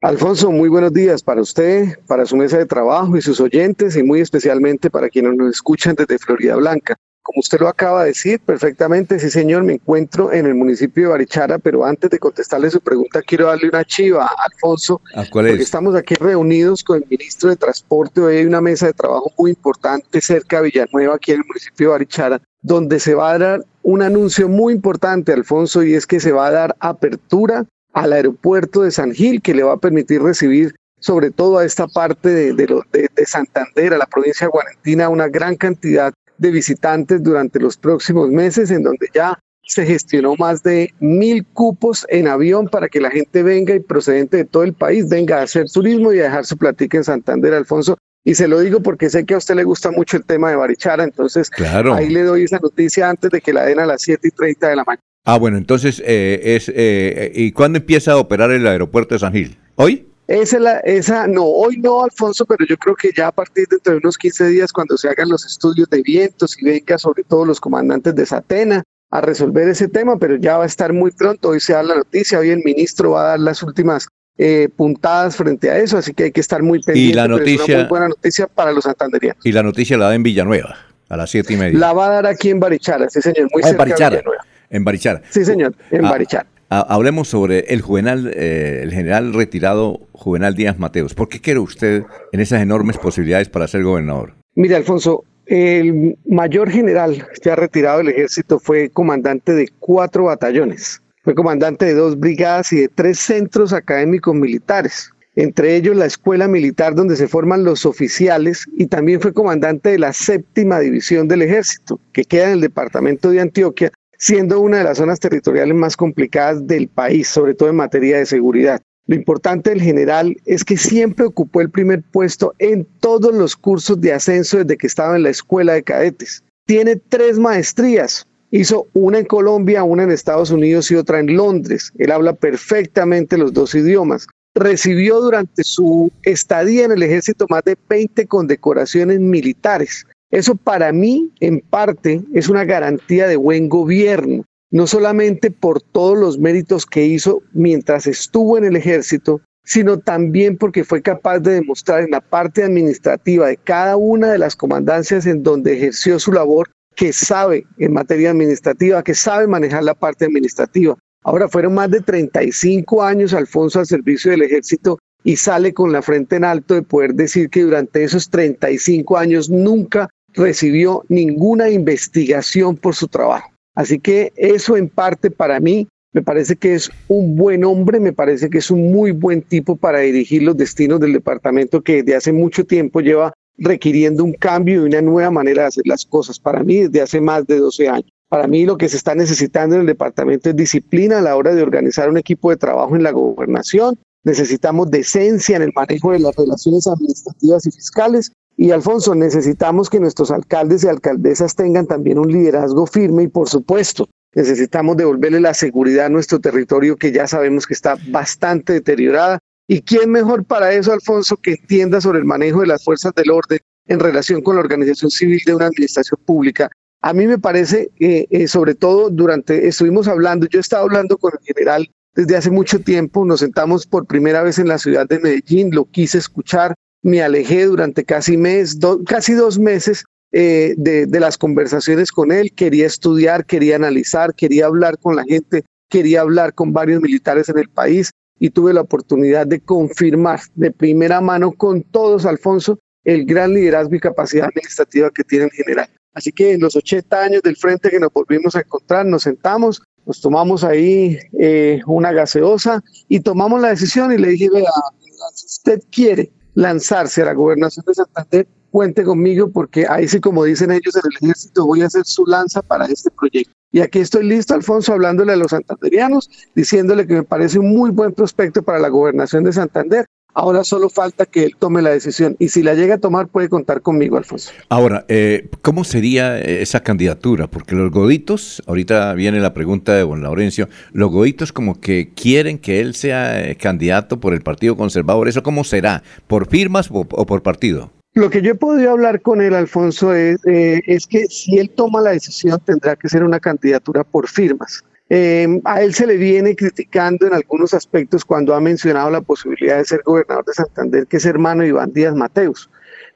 Alfonso, muy buenos días para usted, para su mesa de trabajo y sus oyentes y muy especialmente para quienes nos escuchan desde Florida Blanca. Como usted lo acaba de decir perfectamente, sí señor, me encuentro en el municipio de Barichara, pero antes de contestarle su pregunta quiero darle una chiva a Alfonso, ¿A cuál es? porque estamos aquí reunidos con el ministro de Transporte, hoy hay una mesa de trabajo muy importante cerca de Villanueva, aquí en el municipio de Barichara, donde se va a dar un anuncio muy importante, Alfonso, y es que se va a dar apertura al aeropuerto de San Gil, que le va a permitir recibir sobre todo a esta parte de, de, de- de Santander, a la provincia de Guarentina, una gran cantidad de visitantes durante los próximos meses, en donde ya se gestionó más de mil cupos en avión para que la gente venga y procedente de todo el país venga a hacer turismo y a dejar su platica en Santander, Alfonso. Y se lo digo porque sé que a usted le gusta mucho el tema de Barichara, entonces Claro. ahí le doy esa noticia antes de que la den a las 7 y 30 de la mañana. Ah, bueno, entonces, eh, es, eh, ¿y cuándo empieza a operar el aeropuerto de San Gil? ¿Hoy? Esa, es la- esa, no, hoy no, Alfonso, pero yo creo que ya a partir de unos 15 días, cuando se hagan los estudios de vientos y venga sobre todo los comandantes de Satena a resolver ese tema, pero ya va a estar muy pronto, hoy se da la noticia, hoy el ministro va a dar las últimas eh, puntadas frente a eso, así que hay que estar muy pendiente. la pero es una noticia- muy buena noticia para los santanderianos. Y la noticia la da en Villanueva, a las siete y media. La va a dar aquí en Barichara, sí señor, muy Ah, en cerca de Barichara. Villanueva. En Barichara. Sí señor, en Ah, Barichara. ha- hablemos sobre el Juvenal, eh, el general retirado Juvenal Díaz Mateos. ¿Por qué quiere usted en esas enormes posibilidades para ser gobernador? Mire, Alfonso, el mayor general ya retirado del ejército fue comandante de cuatro batallones. Fue comandante de dos brigadas y de tres centros académicos militares, entre ellos la escuela militar donde se forman los oficiales y también fue comandante de la séptima división del ejército, que queda en el departamento de Antioquia, siendo una de las zonas territoriales más complicadas del país, sobre todo en materia de seguridad. Lo importante del general es que siempre ocupó el primer puesto en todos los cursos de ascenso desde que estaba en la escuela de cadetes. Tiene tres maestrías. Hizo una en Colombia, una en Estados Unidos y otra en Londres. Él habla perfectamente los dos idiomas. Recibió durante su estadía en el ejército más de 20 condecoraciones militares. Eso para mí, en parte, es una garantía de buen gobierno no solamente por todos los méritos que hizo mientras estuvo en el ejército, sino también porque fue capaz de demostrar en la parte administrativa de cada una de las comandancias en donde ejerció su labor que sabe en materia administrativa, que sabe manejar la parte administrativa. Ahora fueron más de 35 años Alfonso al servicio del ejército y sale con la frente en alto de poder decir que durante esos 35 años nunca recibió ninguna investigación por su trabajo. Así que eso en parte para mí me parece que es un buen hombre, me parece que es un muy buen tipo para dirigir los destinos del departamento que desde hace mucho tiempo lleva requiriendo un cambio y una nueva manera de hacer las cosas. Para mí desde hace más de 12 años. Para mí lo que se está necesitando en el departamento es disciplina a la hora de organizar un equipo de trabajo en la gobernación. Necesitamos decencia en el manejo de las relaciones administrativas y fiscales y Alfonso, necesitamos que nuestros alcaldes y alcaldesas tengan también un liderazgo firme y por supuesto, necesitamos devolverle la seguridad a nuestro territorio que ya sabemos que está bastante deteriorada. ¿Y quién mejor para eso, Alfonso, que entienda sobre el manejo de las fuerzas del orden en relación con la organización civil de una administración pública? A mí me parece, eh, sobre todo durante, estuvimos hablando, yo he estado hablando con el general desde hace mucho tiempo, nos sentamos por primera vez en la ciudad de Medellín, lo quise escuchar, me alejé durante casi mes, casi dos meses eh, de, de, las conversaciones con él, quería estudiar, quería analizar, quería hablar con la gente, quería hablar con varios militares en el país y tuve la oportunidad de confirmar de primera mano con todos, Alfonso, el gran liderazgo y capacidad administrativa que tiene el general. Así que en los 80 años del frente que nos volvimos a encontrar, nos sentamos, nos tomamos ahí eh, una gaseosa y tomamos la decisión y le dije, vea, si usted quiere lanzarse a la gobernación de Santander, cuente conmigo porque ahí sí, como dicen ellos en el ejército, voy a hacer su lanza para este proyecto. Y aquí estoy listo, Alfonso, hablándole a los santanderianos, diciéndole que me parece un muy buen prospecto para la gobernación de Santander. Ahora solo falta que él tome la decisión y si la llega a tomar puede contar conmigo, Alfonso. Ahora, eh, ¿cómo sería esa candidatura? Porque los goditos, ahorita viene la pregunta de don Laurencio, los goditos como que quieren que él sea eh, candidato por el Partido Conservador, ¿eso cómo será? ¿Por firmas o, o por partido? Lo que yo he podido hablar con él, Alfonso, es, eh, es, que si él toma la decisión tendrá que ser una candidatura por firmas. Eh, a él se le viene criticando en algunos aspectos cuando ha mencionado la posibilidad de ser gobernador de Santander, que es hermano Iván Díaz Mateus.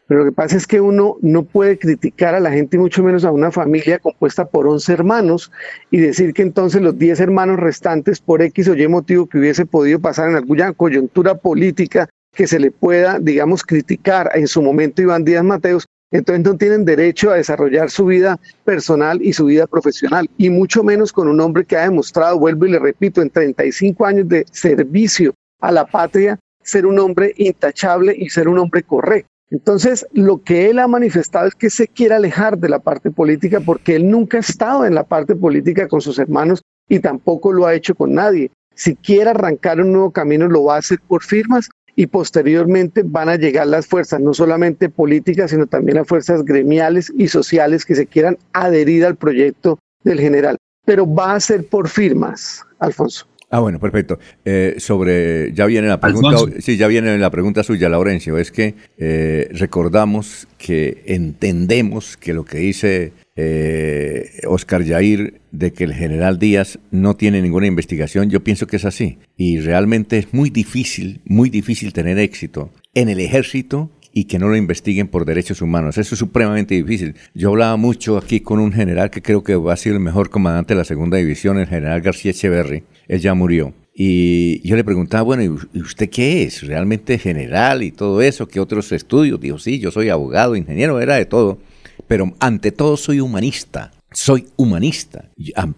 Pero lo que pasa es que uno no puede criticar a la gente, y mucho menos a una familia compuesta por 11 hermanos, y decir que entonces los 10 hermanos restantes, por X o Y motivo que hubiese podido pasar en alguna coyuntura política que se le pueda, digamos, criticar en su momento Iván Díaz Mateos, entonces no tienen derecho a desarrollar su vida personal y su vida profesional, y mucho menos con un hombre que ha demostrado, vuelvo y le repito, en 35 años de servicio a la patria, ser un hombre intachable y ser un hombre correcto. Entonces, lo que él ha manifestado es que se quiere alejar de la parte política porque él nunca ha estado en la parte política con sus hermanos y tampoco lo ha hecho con nadie. Si quiere arrancar un nuevo camino, lo va a hacer por firmas y posteriormente van a llegar las fuerzas, no solamente políticas, sino también las fuerzas gremiales y sociales que se quieran adherir al proyecto del general. Pero va a ser por firmas, Alfonso. Ah, bueno, perfecto. Eh, sobre, ya viene la pregunta, sí, ya viene la pregunta suya, Laurencio. Es que eh, recordamos que entendemos que lo que dice eh, Oscar Yair de que el general Díaz no tiene ninguna investigación, yo pienso que es así. Y realmente es muy difícil, muy difícil tener éxito en el ejército y que no lo investiguen por derechos humanos. Eso es supremamente difícil. Yo hablaba mucho aquí con un general que creo que va a ser el mejor comandante de la segunda división, el general García Echeverry. Él ya murió. Y yo le preguntaba, bueno, ¿y usted qué es? ¿Realmente general y todo eso? ¿Qué otros estudios? Dijo, sí, yo soy abogado, ingeniero, era de todo. Pero ante todo soy humanista. Soy humanista.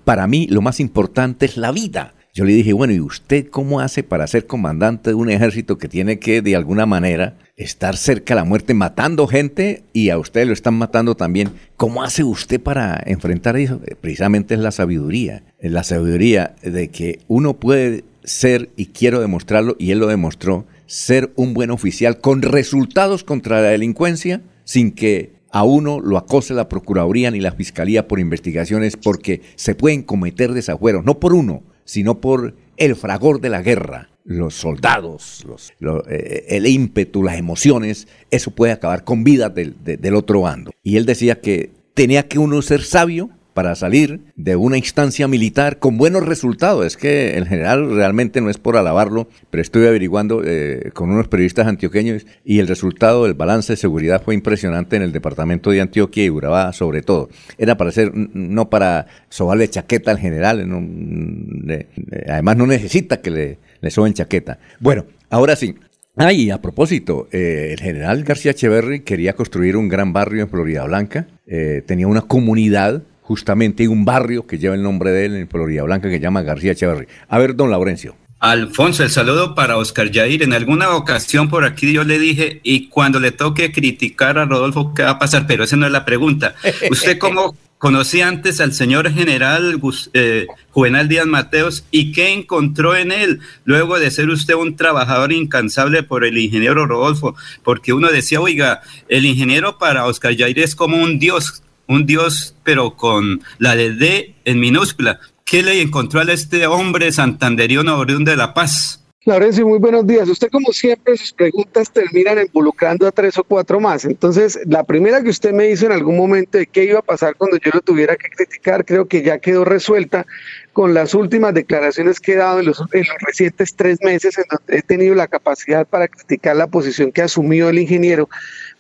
Para mí lo más importante es la vida. Yo le dije, bueno, ¿y usted cómo hace para ser comandante de un ejército que tiene que, de alguna manera, estar cerca de la muerte, matando gente y a usted lo están matando también? ¿Cómo hace usted para enfrentar eso? Eh, precisamente es la sabiduría. Es la sabiduría de que uno puede ser, y quiero demostrarlo, y él lo demostró, ser un buen oficial con resultados contra la delincuencia sin que a uno lo acose la Procuraduría ni la Fiscalía por investigaciones porque se pueden cometer desafueros, no por uno, sino por el fragor de la guerra, los soldados, eh, el ímpetu, las emociones, eso puede acabar con vida del, del otro bando. Y él decía que tenía que uno ser sabio para salir de una instancia militar con buenos resultados. Es que el general realmente no es por alabarlo, pero estuve averiguando eh, con unos periodistas antioqueños y el resultado del balance de seguridad fue impresionante en el departamento de Antioquia y Urabá sobre todo. Era para hacer, no para sobarle chaqueta al general, además no necesita que le, le soben chaqueta. Bueno, ahora sí, Ay, a propósito, eh, el general García Echeverry quería construir un gran barrio en Florida Blanca, eh, tenía una comunidad justamente un barrio que lleva el nombre de él en Florida Blanca que se llama García Echeverry. A ver, don Laurencio. Alfonso, el saludo para Oscar Jair. En alguna ocasión por aquí yo le dije, y cuando le toque criticar a Rodolfo, ¿qué va a pasar? Pero esa no es la pregunta. ¿Usted cómo conocía antes al señor general eh, Juvenal Díaz Mateos y qué encontró en él luego de ser usted un trabajador incansable por el ingeniero Rodolfo? Porque uno decía, oiga, el ingeniero para Oscar Jair es como un dios un Dios, pero con la de D en minúscula. ¿Qué le encontró a este hombre santanderiano oriundo de La Paz? Laurencio, muy buenos días. Usted, como siempre, sus preguntas terminan involucrando a tres o cuatro más. Entonces, la primera que usted me hizo en algún momento de qué iba a pasar cuando yo lo tuviera que criticar, creo que ya quedó resuelta con las últimas declaraciones que he dado en los, en los recientes tres meses, en donde he tenido la capacidad para criticar la posición que asumió el ingeniero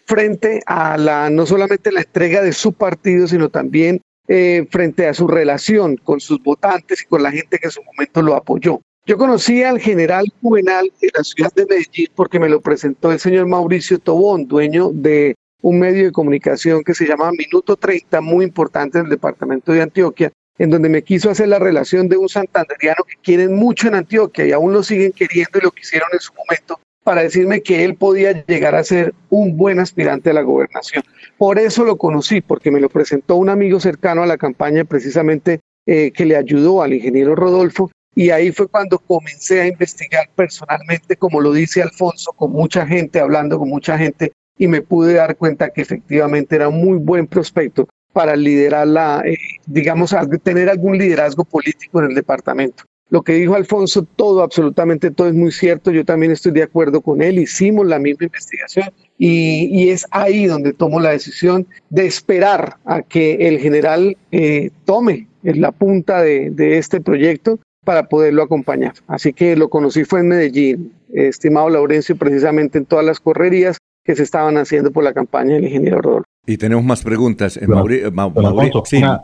frente a la no solamente la entrega de su partido, sino también eh, frente a su relación con sus votantes y con la gente que en su momento lo apoyó. Yo conocí al general Juvenal en la ciudad de Medellín porque me lo presentó el señor Mauricio Tobón, dueño de un medio de comunicación que se llama Minuto 30, muy importante en el departamento de Antioquia, en donde me quiso hacer la relación de un santanderiano que quieren mucho en Antioquia y aún lo siguen queriendo y lo quisieron en su momento, para decirme que él podía llegar a ser un buen aspirante a la gobernación. Por eso lo conocí, porque me lo presentó un amigo cercano a la campaña precisamente eh, que le ayudó al ingeniero Rodolfo. Y ahí fue cuando comencé a investigar personalmente, como lo dice Alfonso, con mucha gente, hablando con mucha gente, y me pude dar cuenta que efectivamente era un muy buen prospecto para liderar la, eh, digamos, tener algún liderazgo político en el departamento. Lo que dijo Alfonso, todo, absolutamente todo es muy cierto. Yo también estoy de acuerdo con él. Hicimos la misma investigación y, es ahí donde tomo la decisión de esperar a que el general eh, tome la punta de, de este proyecto para poderlo acompañar. Así que lo conocí fue en Medellín, estimado Laurencio, precisamente en todas las correrías que se estaban haciendo por la campaña del ingeniero Rodolfo. Y tenemos más preguntas. Eh,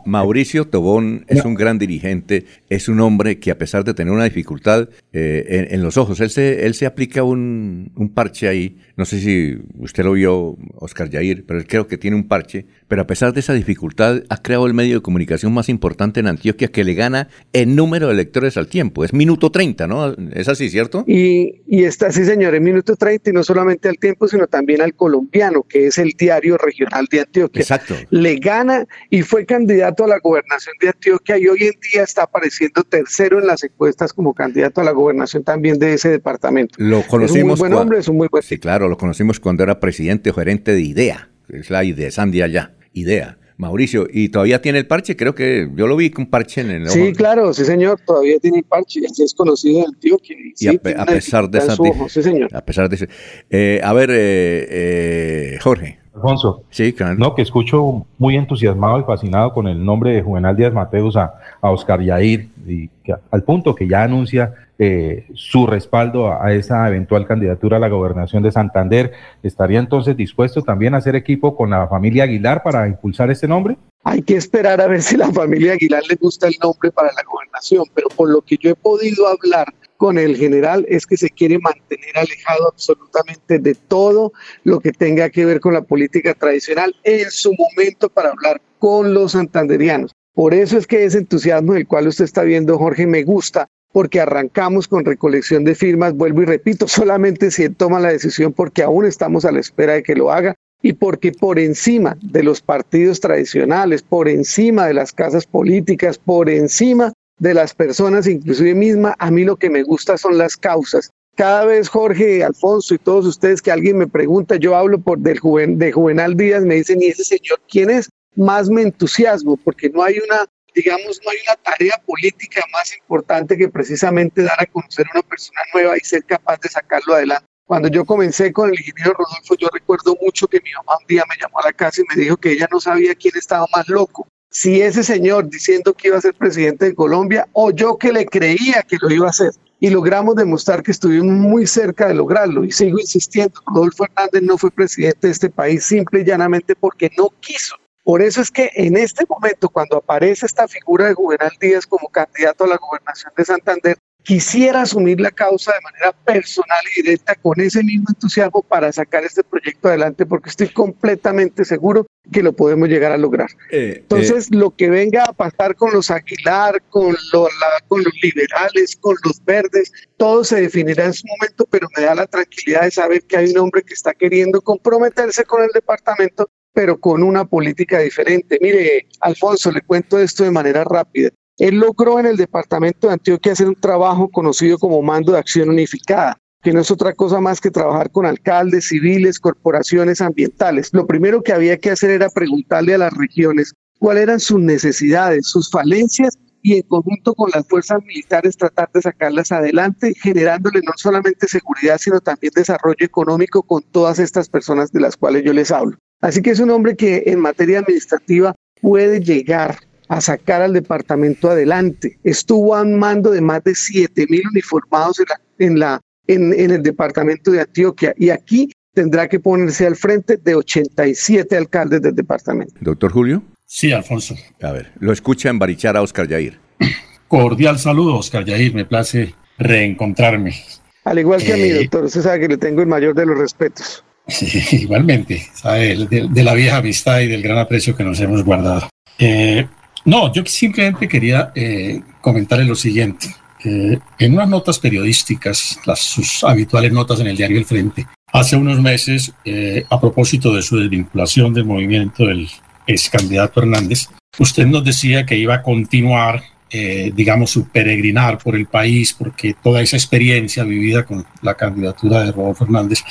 Mauricio Tobón es un gran dirigente, es un hombre que a pesar de tener una dificultad eh, en, los ojos, él se, él se aplica un, un, parche ahí, no sé si usted lo vio, Oscar Yair, pero él creo que tiene un parche, pero a pesar de esa dificultad ha creado el medio de comunicación más importante en Antioquia que le gana en número de electores al tiempo, es minuto 30, ¿no? Es así, ¿cierto? Y, y está, sí señor, en minuto 30 y no solamente al tiempo, sino también al colombiano, que es el diario regional de Antioquia. Exacto. Le gana y fue candidato a la gobernación de Antioquia y hoy en día está apareciendo tercero en las encuestas como candidato a la gobernación también de ese departamento. Lo conocimos. Es un muy buen hombre, es un muy buen. Sí, claro, lo conocimos cuando era presidente o gerente de IDEA, es la IDEA Sandia allá, IDEA. Mauricio, ¿y todavía tiene el parche? Creo que yo lo vi con parche en el Sí, claro, sí, señor, todavía tiene el parche, es conocido en Antioquia. Y, a, pesar de esa... sí, señor. A pesar de eh, a ver, eh, eh, Jorge. Alfonso. Sí, claro. No, que escucho muy entusiasmado y fascinado con el nombre de Juvenal Díaz Mateus a, a Oscar Yair, y al punto que ya anuncia eh, su respaldo a, esa eventual candidatura a la gobernación de Santander. ¿Estaría entonces dispuesto también a hacer equipo con la familia Aguilar para impulsar este nombre? Hay que esperar a ver si la familia Aguilar le gusta el nombre para la gobernación, pero por lo que yo he podido hablar con el general es que se quiere mantener alejado absolutamente de todo lo que tenga que ver con la política tradicional en su momento para hablar con los santanderianos. Por eso es que ese entusiasmo del cual usted está viendo, Jorge, me gusta, porque arrancamos con recolección de firmas, vuelvo y repito, solamente si él toma la decisión, porque aún estamos a la espera de que lo haga, y porque por encima de los partidos tradicionales, por encima de las casas políticas, por encima de las personas, inclusive misma, a mí lo que me gusta son las causas. Cada vez Jorge, Alfonso y todos ustedes que alguien me pregunta, yo hablo por del de Juvenal Díaz, me dicen, ¿y ese señor quién es? Más me entusiasmo, porque no hay una, digamos, no hay una tarea política más importante que precisamente dar a conocer a una persona nueva y ser capaz de sacarlo adelante. Cuando yo comencé con el ingeniero Rodolfo, yo recuerdo mucho que mi mamá un día me llamó a la casa y me dijo que ella no sabía quién estaba más loco, si ese señor diciendo que iba a ser presidente de Colombia o yo que le creía que lo iba a hacer. Y logramos demostrar que estuvimos muy cerca de lograrlo. Y sigo insistiendo, Rodolfo Hernández no fue presidente de este país simple y llanamente porque no quiso. Por eso es que en este momento, cuando aparece esta figura de Juvenal Díaz como candidato a la gobernación de Santander, quisiera asumir la causa de manera personal y directa con ese mismo entusiasmo para sacar este proyecto adelante porque estoy completamente seguro que lo podemos llegar a lograr. Eh, Entonces, eh, lo que venga a pasar con los Aguilar, con, con los liberales, con los verdes, todo se definirá en su momento, pero me da la tranquilidad de saber que hay un hombre que está queriendo comprometerse con el departamento pero con una política diferente. Mire, Alfonso, le cuento esto de manera rápida. Él logró en el departamento de Antioquia hacer un trabajo conocido como Mando de Acción Unificada, que no es otra cosa más que trabajar con alcaldes, civiles, corporaciones ambientales. Lo primero que había que hacer era preguntarle a las regiones cuáles eran sus necesidades, sus falencias y en conjunto con las fuerzas militares tratar de sacarlas adelante, generándole no solamente seguridad, sino también desarrollo económico con todas estas personas de las cuales yo les hablo. Así que es un hombre que en materia administrativa puede llegar a sacar al departamento adelante. Estuvo a mando de más de 7 mil uniformados en, la, en, en, el departamento de Antioquia y aquí tendrá que ponerse al frente de 87 alcaldes del departamento. Doctor Julio. Sí, Alfonso. A ver, lo escucha en Barichara a Oscar Yair. Cordial saludo, Oscar Yair. Me place reencontrarme. Al igual que a mí, eh, doctor, usted sabe que le tengo el mayor de los respetos. Sí, igualmente, sabe, de, de, la vieja amistad y del gran aprecio que nos hemos guardado. Eh, no, yo simplemente quería eh, comentarle lo siguiente. en unas notas periodísticas, las, sus habituales notas en el diario El Frente, hace unos meses, eh, a propósito de su desvinculación del movimiento del ex candidato Hernández, usted nos decía que iba a continuar, eh, digamos, su peregrinar por el país, porque toda esa experiencia vivida con la candidatura de Rodolfo Hernández,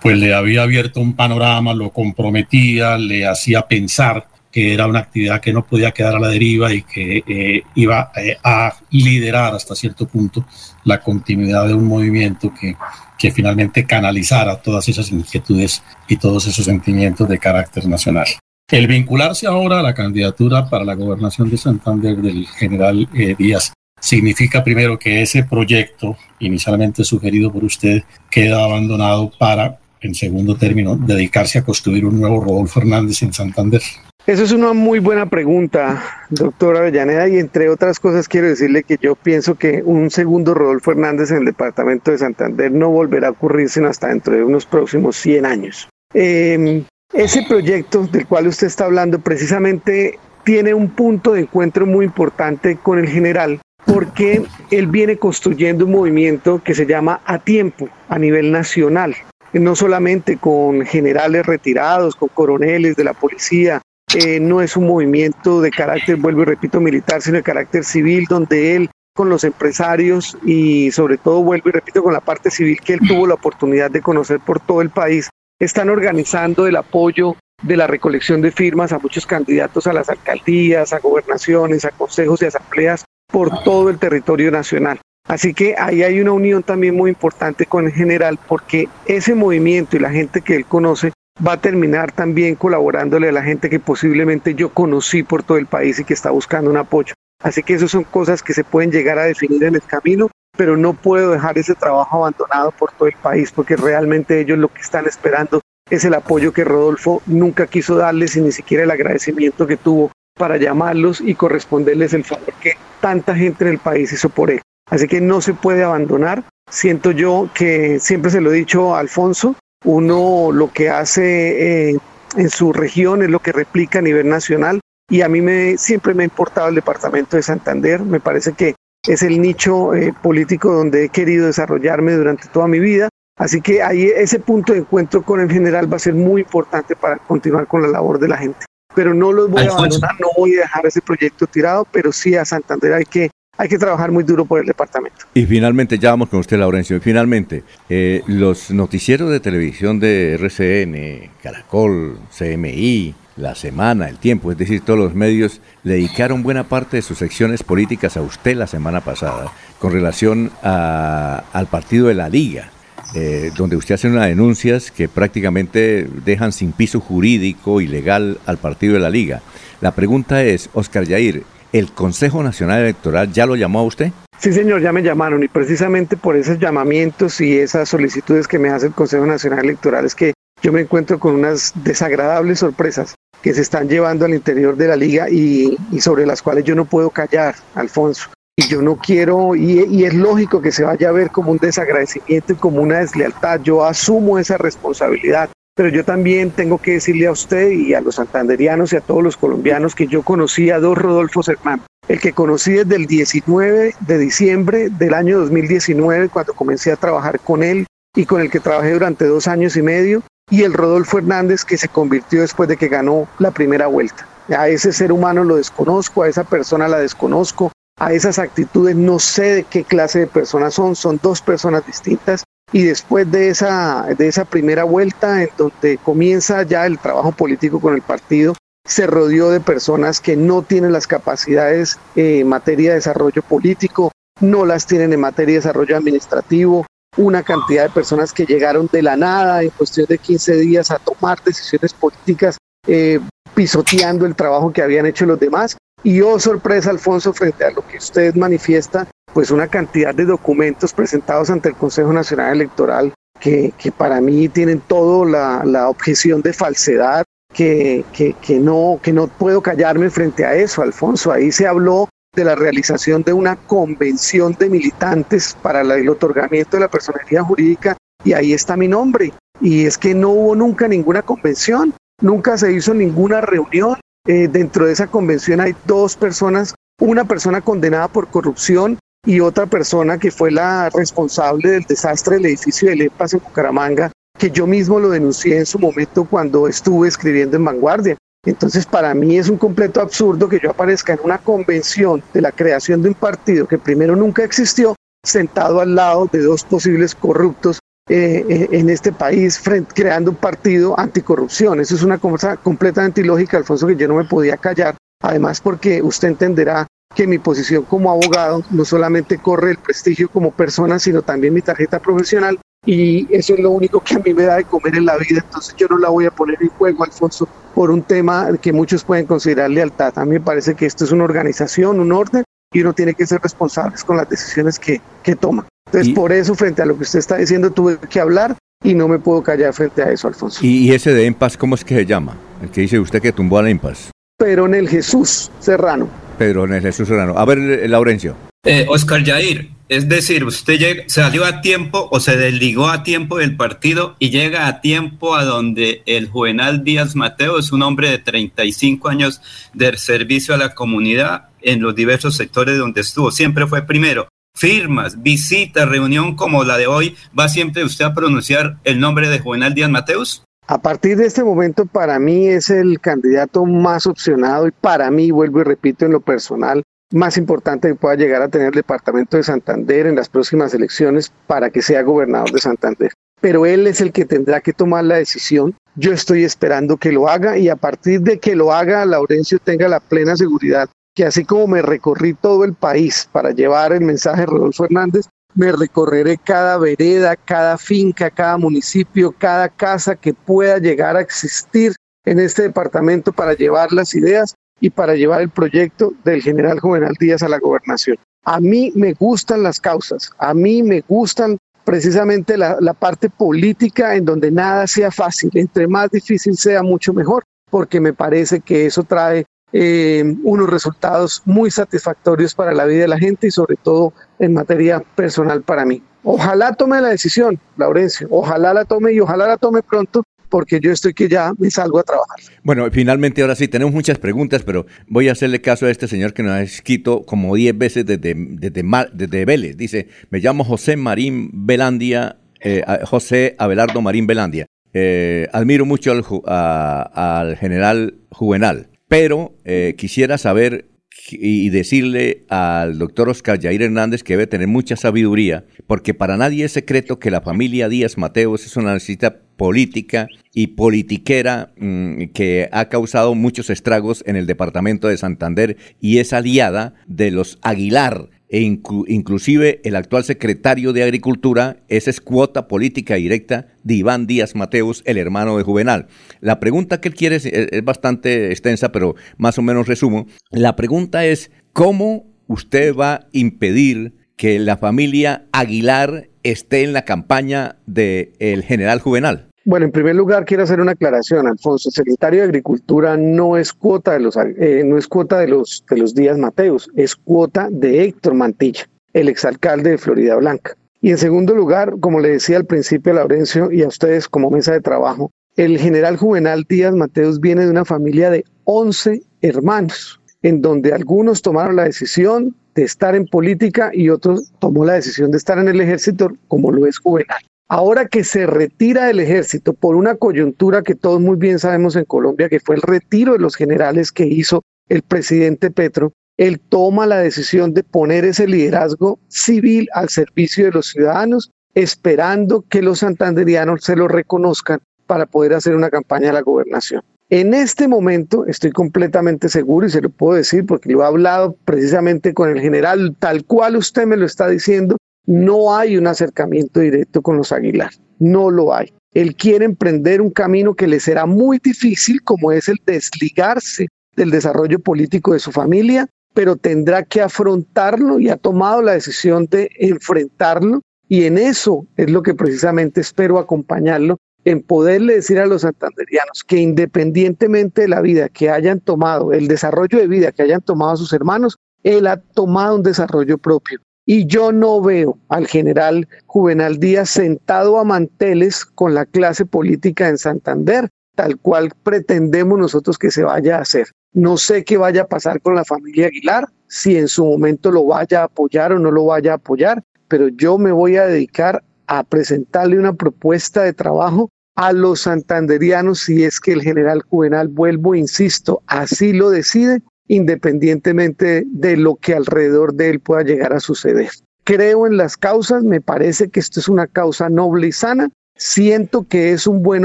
pues le había abierto un panorama, lo comprometía, le hacía pensar que era una actividad que no podía quedar a la deriva y que eh, iba eh, a liderar hasta cierto punto la continuidad de un movimiento que, que finalmente canalizara todas esas inquietudes y todos esos sentimientos de carácter nacional. El vincularse ahora a la candidatura para la gobernación de Santander del general eh, Díaz significa primero que ese proyecto inicialmente sugerido por usted queda abandonado para, en segundo término, dedicarse a construir un nuevo Rodolfo Hernández en Santander. Esa es una muy buena pregunta, doctora Avellaneda, y entre otras cosas quiero decirle que yo pienso que un segundo Rodolfo Hernández en el departamento de Santander no volverá a ocurrir sino hasta dentro de unos próximos 100 años. Em, ese proyecto del cual usted está hablando precisamente tiene un punto de encuentro muy importante con el general porque él viene construyendo un movimiento que se llama A Tiempo a nivel nacional, no solamente con generales retirados, con coroneles de la policía, eh, no es un movimiento de carácter, vuelvo y repito, militar, sino de carácter civil, donde él con los empresarios y sobre todo, vuelvo y repito, con la parte civil que él tuvo la oportunidad de conocer por todo el país, están organizando el apoyo de la recolección de firmas a muchos candidatos a las alcaldías, a gobernaciones, a consejos y asambleas por todo el territorio nacional. Así que ahí hay una unión también muy importante con el general porque ese movimiento y la gente que él conoce va a terminar también colaborándole a la gente que posiblemente yo conocí por todo el país y que está buscando un apoyo. Así que esas son cosas que se pueden llegar a definir en el camino, pero no puedo dejar ese trabajo abandonado por todo el país porque realmente ellos lo que están esperando es el apoyo que Rodolfo nunca quiso darles y ni siquiera el agradecimiento que tuvo para llamarlos y corresponderles el favor que tanta gente en el país hizo por él. Así que no se puede abandonar. Siento yo que siempre se lo he dicho a Alfonso, uno lo que hace eh, en su región es lo que replica a nivel nacional y a mí me, siempre me ha importado el departamento de Santander, me parece que es el nicho eh, político donde he querido desarrollarme durante toda mi vida, así que ahí ese punto de encuentro con el general va a ser muy importante para continuar con la labor de la gente. Pero no los voy a abandonar, no voy a dejar ese proyecto tirado, pero sí a Santander hay que hay que trabajar muy duro por el departamento. Y finalmente, ya vamos con usted, Laurencio. Y finalmente, eh, los noticieros de televisión de RCN, Caracol, CMI, La Semana, El Tiempo, es decir, todos los medios, dedicaron buena parte de sus secciones políticas a usted la semana pasada, con relación al partido de la Liga. Eh, donde usted hace unas denuncias que prácticamente dejan sin piso jurídico y legal al partido de la Liga. La pregunta es, Oscar Yair, ¿El Consejo Nacional Electoral ya lo llamó a usted? Sí, señor, ya me llamaron y precisamente por esos llamamientos y esas solicitudes que me hace el Consejo Nacional Electoral es que yo me encuentro con unas desagradables sorpresas que se están llevando al interior de la liga y, sobre las cuales yo no puedo callar, Alfonso. Y yo no quiero, y, y, es lógico que se vaya a ver como un desagradecimiento y como una deslealtad. Yo asumo esa responsabilidad pero yo también tengo que decirle a usted y a los santanderianos y a todos los colombianos que yo conocí a dos Rodolfos hermanos. El que conocí desde el 19 de diciembre del año 2019, cuando comencé a trabajar con él y con el que trabajé durante dos años y medio, y el Rodolfo Hernández que se convirtió después de que ganó la primera vuelta. A ese ser humano lo desconozco, a esa persona la desconozco, a esas actitudes no sé de qué clase de personas son, son dos personas distintas y después de esa, de esa primera vuelta en donde comienza ya el trabajo político con el partido, se rodeó de personas que no tienen las capacidades en materia de desarrollo político, no las tienen en materia de desarrollo administrativo, una cantidad de personas que llegaron de la nada en cuestión de 15 días a tomar decisiones políticas, eh, pisoteando el trabajo que habían hecho los demás. Y oh sorpresa, Alfonso, frente a lo que usted manifiesta, pues una cantidad de documentos presentados ante el Consejo Nacional Electoral que, que para mí tienen todo la, la objeción de falsedad, que, que, que, no, que no puedo callarme frente a eso, Alfonso. Ahí se habló de la realización de una convención de militantes para el otorgamiento de la personalidad jurídica y ahí está mi nombre. Y es que no hubo nunca ninguna convención, nunca se hizo ninguna reunión. Eh, dentro de esa convención hay dos personas, una persona condenada por corrupción y otra persona que fue la responsable del desastre del edificio de Lepas en Bucaramanga, que yo mismo lo denuncié en su momento cuando estuve escribiendo en Vanguardia. Entonces, para mí es un completo absurdo que yo aparezca en una convención de la creación de un partido que primero nunca existió, sentado al lado de dos posibles corruptos eh, eh, en este país, creando un partido anticorrupción. Eso es una cosa completamente ilógica, Alfonso, que yo no me podía callar. Además, porque usted entenderá que mi posición como abogado no solamente corre el prestigio como persona, sino también mi tarjeta profesional y eso es lo único que a mí me da de comer en la vida, entonces yo no la voy a poner en juego, Alfonso, por un tema que muchos pueden considerar lealtad. A mí me parece que esto es una organización, un orden, y uno tiene que ser responsable con las decisiones que, que toma. Entonces, por eso, frente a lo que usted está diciendo, tuve que hablar y no me puedo callar frente a eso, Alfonso. ¿Y, ese de Empas, cómo es que se llama? El que dice usted que tumbó a la Empas. Pedro el Jesús Serrano. Pedro Jesús Serrano. A ver, Laurencio. Eh, Oscar Jair, es decir, usted salió a tiempo o se desligó a tiempo del partido y llega a tiempo a donde el Juvenal Díaz Mateo es un hombre de 35 años de servicio a la comunidad en los diversos sectores donde estuvo. Siempre fue primero. Firmas, visitas, reunión como la de hoy, ¿va siempre usted a pronunciar el nombre de Juvenal Díaz Mateos? A partir de este momento, para mí es el candidato más opcionado y para mí, vuelvo y repito, en lo personal, más importante que pueda llegar a tener el departamento de Santander en las próximas elecciones para que sea gobernador de Santander. Pero él es el que tendrá que tomar la decisión. Yo estoy esperando que lo haga y a partir de que lo haga, Laurencio tenga la plena seguridad que así como me recorrí todo el país para llevar el mensaje de Rodolfo Hernández, me recorreré cada vereda, cada finca, cada municipio, cada casa que pueda llegar a existir en este departamento para llevar las ideas y para llevar el proyecto del general Juvenal Díaz a la gobernación. A mí me gustan las causas, a mí me gustan precisamente la, la parte política en donde nada sea fácil, entre más difícil sea mucho mejor, porque me parece que eso trae eh, unos resultados muy satisfactorios para la vida de la gente y sobre todo en materia personal para mí. Ojalá tome la decisión, Laurencio, ojalá la tome y ojalá la tome pronto porque yo estoy que ya me salgo a trabajar. Bueno, finalmente ahora sí, tenemos muchas preguntas, pero voy a hacerle caso a este señor que nos ha escrito como 10 veces desde, desde, desde Vélez. Dice, me llamo José Marín Belandia, eh, José Abelardo Marín Belandia. Eh, admiro mucho al general Juvenal, pero eh, quisiera saber y decirle al doctor Oscar Jair Hernández que debe tener mucha sabiduría, porque para nadie es secreto que la familia Díaz Mateos es una necesita política y politiquera mm, que ha causado muchos estragos en el departamento de Santander y es aliada de los Aguilar, e inclusive el actual secretario de Agricultura, esa es cuota política directa de Iván Díaz Mateus, el hermano de Juvenal. La pregunta que él quiere es, es bastante extensa, pero más o menos resumo. La pregunta es, ¿cómo usted va a impedir que la familia Aguilar esté en la campaña del el general Juvenal? Bueno, en primer lugar quiero hacer una aclaración, Alfonso. El secretario de Agricultura no es cuota de los eh, no es cuota de los de los Díaz Mateos, es cuota de Héctor Mantilla, el exalcalde de Florida Blanca. Y en segundo lugar, como le decía al principio a Laurencio y a ustedes como mesa de trabajo, el general Juvenal Díaz Mateos viene de una familia de 11 hermanos, en donde algunos tomaron la decisión de estar en política y otros tomó la decisión de estar en el ejército, como lo es Juvenal. Ahora que se retira del ejército por una coyuntura que todos muy bien sabemos en Colombia, que fue el retiro de los generales que hizo el presidente Petro, él toma la decisión de poner ese liderazgo civil al servicio de los ciudadanos, esperando que los santanderianos se lo reconozcan para poder hacer una campaña a la gobernación. En este momento estoy completamente seguro y se lo puedo decir porque lo he hablado precisamente con el general, tal cual usted me lo está diciendo, no hay un acercamiento directo con los Aguilar, no lo hay. Él quiere emprender un camino que le será muy difícil, como es el desligarse del desarrollo político de su familia, pero tendrá que afrontarlo y ha tomado la decisión de enfrentarlo y en eso es lo que precisamente espero acompañarlo, en poderle decir a los santanderianos que independientemente de la vida que hayan tomado, el desarrollo de vida que hayan tomado sus hermanos, él ha tomado un desarrollo propio y yo no veo al general Juvenal Díaz sentado a manteles con la clase política en Santander, tal cual pretendemos nosotros que se vaya a hacer. No sé qué vaya a pasar con la familia Aguilar, si en su momento lo vaya a apoyar o no lo vaya a apoyar, pero yo me voy a dedicar a presentarle una propuesta de trabajo a los santanderianos si es que el general Juvenal, vuelvo, insisto, así lo decide, independientemente de lo que alrededor de él pueda llegar a suceder. Creo en las causas, me parece que esto es una causa noble y sana, siento que es un buen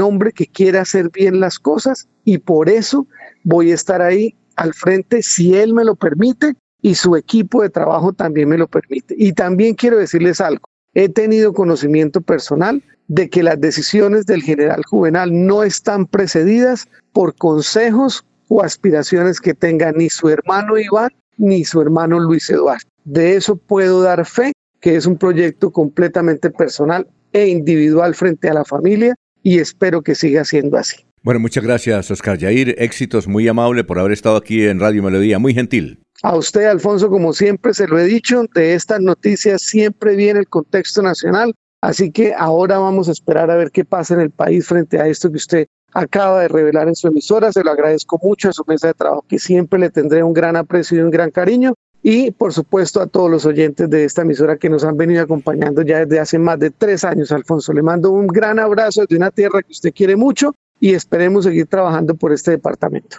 hombre que quiere hacer bien las cosas y por eso voy a estar ahí al frente si él me lo permite y su equipo de trabajo también me lo permite. Y también quiero decirles algo, he tenido conocimiento personal de que las decisiones del general Juvenal no están precedidas por consejos o aspiraciones que tenga ni su hermano Iván ni su hermano Luis Eduardo. De eso puedo dar fe, que es un proyecto completamente personal e individual frente a la familia y espero que siga siendo así. Bueno, muchas gracias, Oscar Yair. Éxitos, muy amable por haber estado aquí en Radio Melodía, muy gentil. A usted, Alfonso, como siempre se lo he dicho, de estas noticias siempre viene el contexto nacional, así que ahora vamos a esperar a ver qué pasa en el país frente a esto que usted acaba de revelar en su emisora. Se lo agradezco mucho a su mesa de trabajo, que siempre le tendré un gran aprecio y un gran cariño. Y por supuesto a todos los oyentes de esta emisora que nos han venido acompañando ya desde hace más de tres años, Alfonso. Le mando un gran abrazo desde una tierra que usted quiere mucho y esperemos seguir trabajando por este departamento.